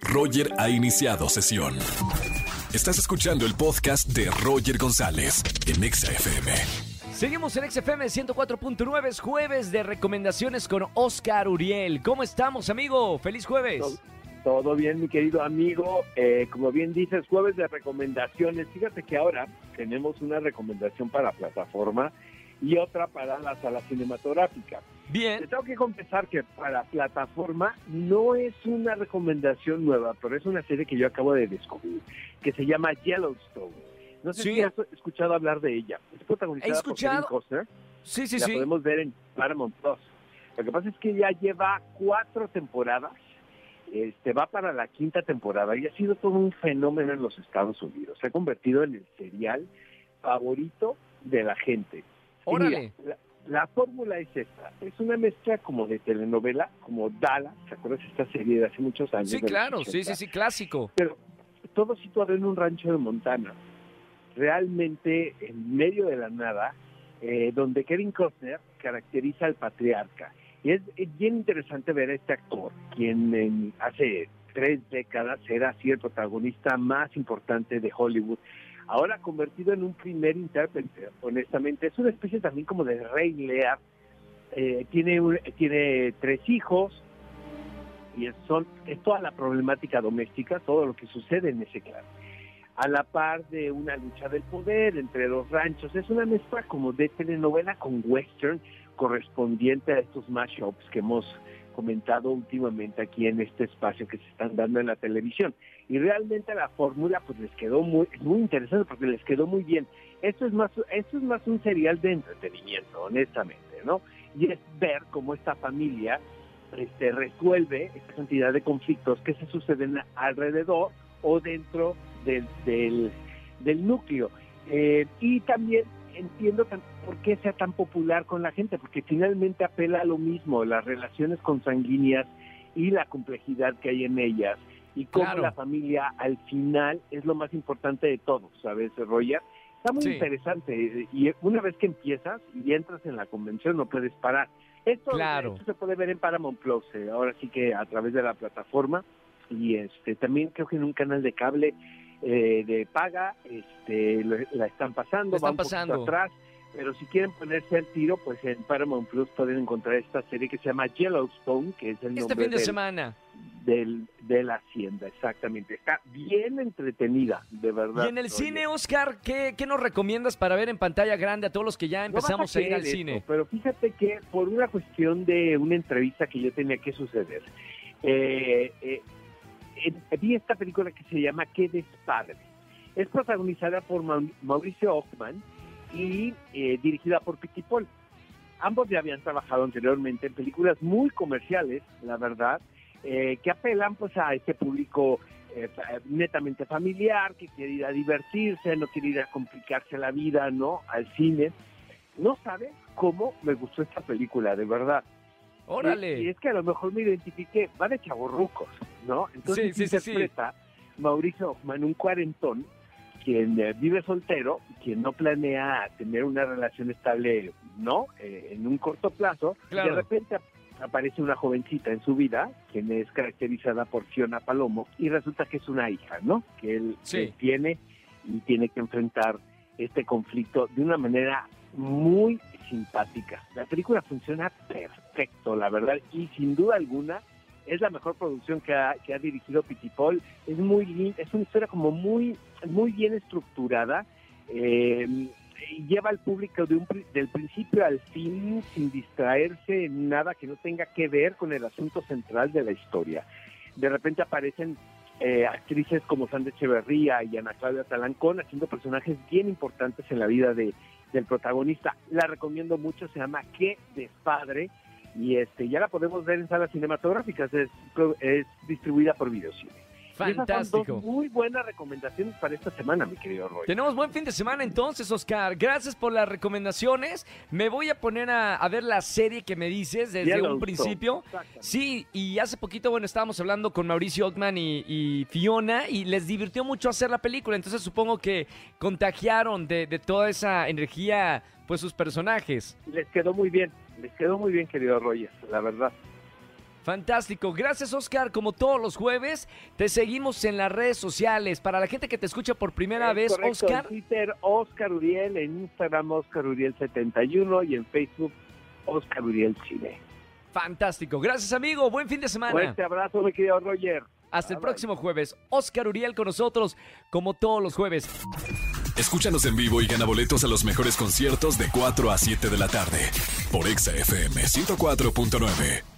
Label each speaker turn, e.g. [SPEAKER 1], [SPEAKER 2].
[SPEAKER 1] Roger ha iniciado sesión. Estás escuchando el podcast de Roger González en Exa FM.
[SPEAKER 2] Seguimos en XFM 104.9, es jueves de recomendaciones con Oscar Uriel. ¿Cómo estamos, amigo? ¡Feliz jueves!
[SPEAKER 3] Todo, todo bien, mi querido amigo. Eh, como bien dices, jueves de recomendaciones. Fíjate que ahora tenemos una recomendación para plataforma y otra para la sala cinematográfica.
[SPEAKER 2] Bien.
[SPEAKER 3] Te tengo que confesar que para plataforma no es una recomendación nueva, pero es una serie que yo acabo de descubrir, que se llama Yellowstone. No sé
[SPEAKER 2] Sí.
[SPEAKER 3] si has escuchado hablar de ella. Es protagonizada
[SPEAKER 2] escuchado.
[SPEAKER 3] por Kevin Costner.
[SPEAKER 2] Sí, sí,
[SPEAKER 3] la
[SPEAKER 2] sí.
[SPEAKER 3] podemos ver en Paramount Plus. Lo que pasa es que ya lleva cuatro temporadas, este va para la quinta temporada y ha sido todo un fenómeno en los Estados Unidos. Se ha convertido en el serial favorito de la gente. Mira, la, la fórmula es esta, es una mezcla como de telenovela, como Dallas, ¿te acuerdas esta serie de hace muchos años?
[SPEAKER 2] Sí, claro, sí,
[SPEAKER 3] 80?
[SPEAKER 2] sí, sí, clásico.
[SPEAKER 3] pero todo situado en un rancho de Montana, realmente en medio de la nada, eh, donde Kevin Costner caracteriza al patriarca. Y es, es bien interesante ver a este actor, quien en- hace tres décadas era así el protagonista más importante de Hollywood, ahora convertido en un primer intérprete, honestamente. Es una especie también como de Rey Lear. Eh, tiene, un- tiene tres hijos, y son, es toda la problemática doméstica, todo lo que sucede en ese clan. A la par de una lucha del poder entre los ranchos, es una mezcla como de telenovela con western correspondiente a estos mashups que hemos comentado últimamente aquí en este espacio que se están dando en la televisión. Y realmente la fórmula pues les quedó muy, muy interesante porque les quedó muy bien. Esto es más, esto es más un serial de entretenimiento, honestamente, ¿no? Y es ver cómo esta familia este, resuelve esta cantidad de conflictos que se suceden alrededor o dentro del, del, del núcleo. Eh, y también entiendo por qué sea tan popular con la gente, porque finalmente apela a lo mismo, las relaciones consanguíneas y la complejidad que hay en ellas, y cómo
[SPEAKER 2] Claro.
[SPEAKER 3] la familia al final es lo más importante de todo, ¿sabes, Roger? Está muy
[SPEAKER 2] Sí.
[SPEAKER 3] interesante, y una vez que empiezas y entras en la convención no puedes parar. Esto,
[SPEAKER 2] Claro.
[SPEAKER 3] esto se puede ver en Paramount Plus, eh, ahora sí que a través de la plataforma y este también creo que en un canal de cable eh, de paga este la están pasando,
[SPEAKER 2] están
[SPEAKER 3] va un poquito
[SPEAKER 2] pasando.
[SPEAKER 3] atrás, pero si quieren ponerse al tiro, pues en Paramount Plus pueden encontrar esta serie que se llama Yellowstone, que es el
[SPEAKER 2] Este
[SPEAKER 3] nombre
[SPEAKER 2] fin de
[SPEAKER 3] del-
[SPEAKER 2] semana.
[SPEAKER 3] del- de la hacienda, exactamente. Está bien entretenida, de verdad.
[SPEAKER 2] Y en el
[SPEAKER 3] Oye.
[SPEAKER 2] cine, Oscar, ¿qué, qué nos recomiendas para ver en pantalla grande a todos los que ya
[SPEAKER 3] No
[SPEAKER 2] empezamos a ir al cine?
[SPEAKER 3] pero fíjate que por una cuestión de una entrevista que yo tenía que suceder, eh, eh, vi esta película que se llama Qué despadre. Es protagonizada por Mau- Mauricio Ockman y eh, dirigida por Piti Paul. Ambos ya habían trabajado anteriormente en películas muy comerciales, la verdad, eh, que apelan pues a este público eh, netamente familiar, que quiere ir a divertirse, no quiere ir a complicarse la vida, ¿no? Al cine. No sabes cómo me gustó esta película, de verdad.
[SPEAKER 2] Órale.
[SPEAKER 3] Y, y es que a lo mejor me identifiqué, va de chavorrucos, ¿no? Entonces
[SPEAKER 2] Sí, sí,
[SPEAKER 3] interpreta Mauricio Ockman, un cuarentón, quien eh, vive soltero, quien no planea tener una relación estable, ¿no? Eh, en un corto plazo,
[SPEAKER 2] Claro.
[SPEAKER 3] de repente ap- aparece una jovencita en su vida, quien es caracterizada por Fiona Palomo, y resulta que es una hija, ¿no? Que él,
[SPEAKER 2] Sí.
[SPEAKER 3] él tiene y tiene que enfrentar este conflicto de una manera muy simpática. La película funciona perfecto, la verdad, y sin duda alguna es la mejor producción que ha, que ha dirigido Pitipol. Es muy es una historia como muy, muy bien estructurada. eh, lleva al público del principio al fin sin distraerse en nada que no tenga que ver con el asunto central de la historia. De repente aparecen eh, actrices como Sandra Echeverría y Ana Claudia Talancón haciendo personajes bien importantes en la vida de, del protagonista. La recomiendo mucho, se llama Qué despadre y este ya la podemos ver en salas cinematográficas, es, es distribuida por Videocine. Y esas son
[SPEAKER 2] Fantástico.
[SPEAKER 3] dos muy buenas recomendaciones para esta semana, mi querido Roy.
[SPEAKER 2] Tenemos buen fin de semana entonces, Oscar. Gracias por las recomendaciones. Me voy a poner a, a ver la serie que me dices desde un principio. Sí, y hace poquito, bueno, estábamos hablando con Mauricio Ockman y, y Fiona y les divirtió mucho hacer la película. Entonces supongo que contagiaron de, de toda esa energía, pues sus personajes.
[SPEAKER 3] Les quedó muy bien, les quedó muy bien, querido Roger, la verdad.
[SPEAKER 2] Fantástico. Gracias, Oscar. Como todos los jueves, te seguimos en las redes sociales. Para la gente que te escucha por primera
[SPEAKER 3] Es
[SPEAKER 2] vez,
[SPEAKER 3] correcto,
[SPEAKER 2] Oscar.
[SPEAKER 3] En Twitter, Oscar Uriel, en Instagram, Oscar Uriel71 y en Facebook, Oscar Uriel Chile.
[SPEAKER 2] Fantástico. Gracias, amigo. Buen fin de semana.
[SPEAKER 3] Fuerte abrazo, mi querido Roger.
[SPEAKER 2] Hasta el
[SPEAKER 3] bye.
[SPEAKER 2] próximo jueves. Oscar Uriel con nosotros, como todos los jueves.
[SPEAKER 1] Escúchanos en vivo y gana boletos a los mejores conciertos de 4 a 7 de la tarde por Exa FM 104.9.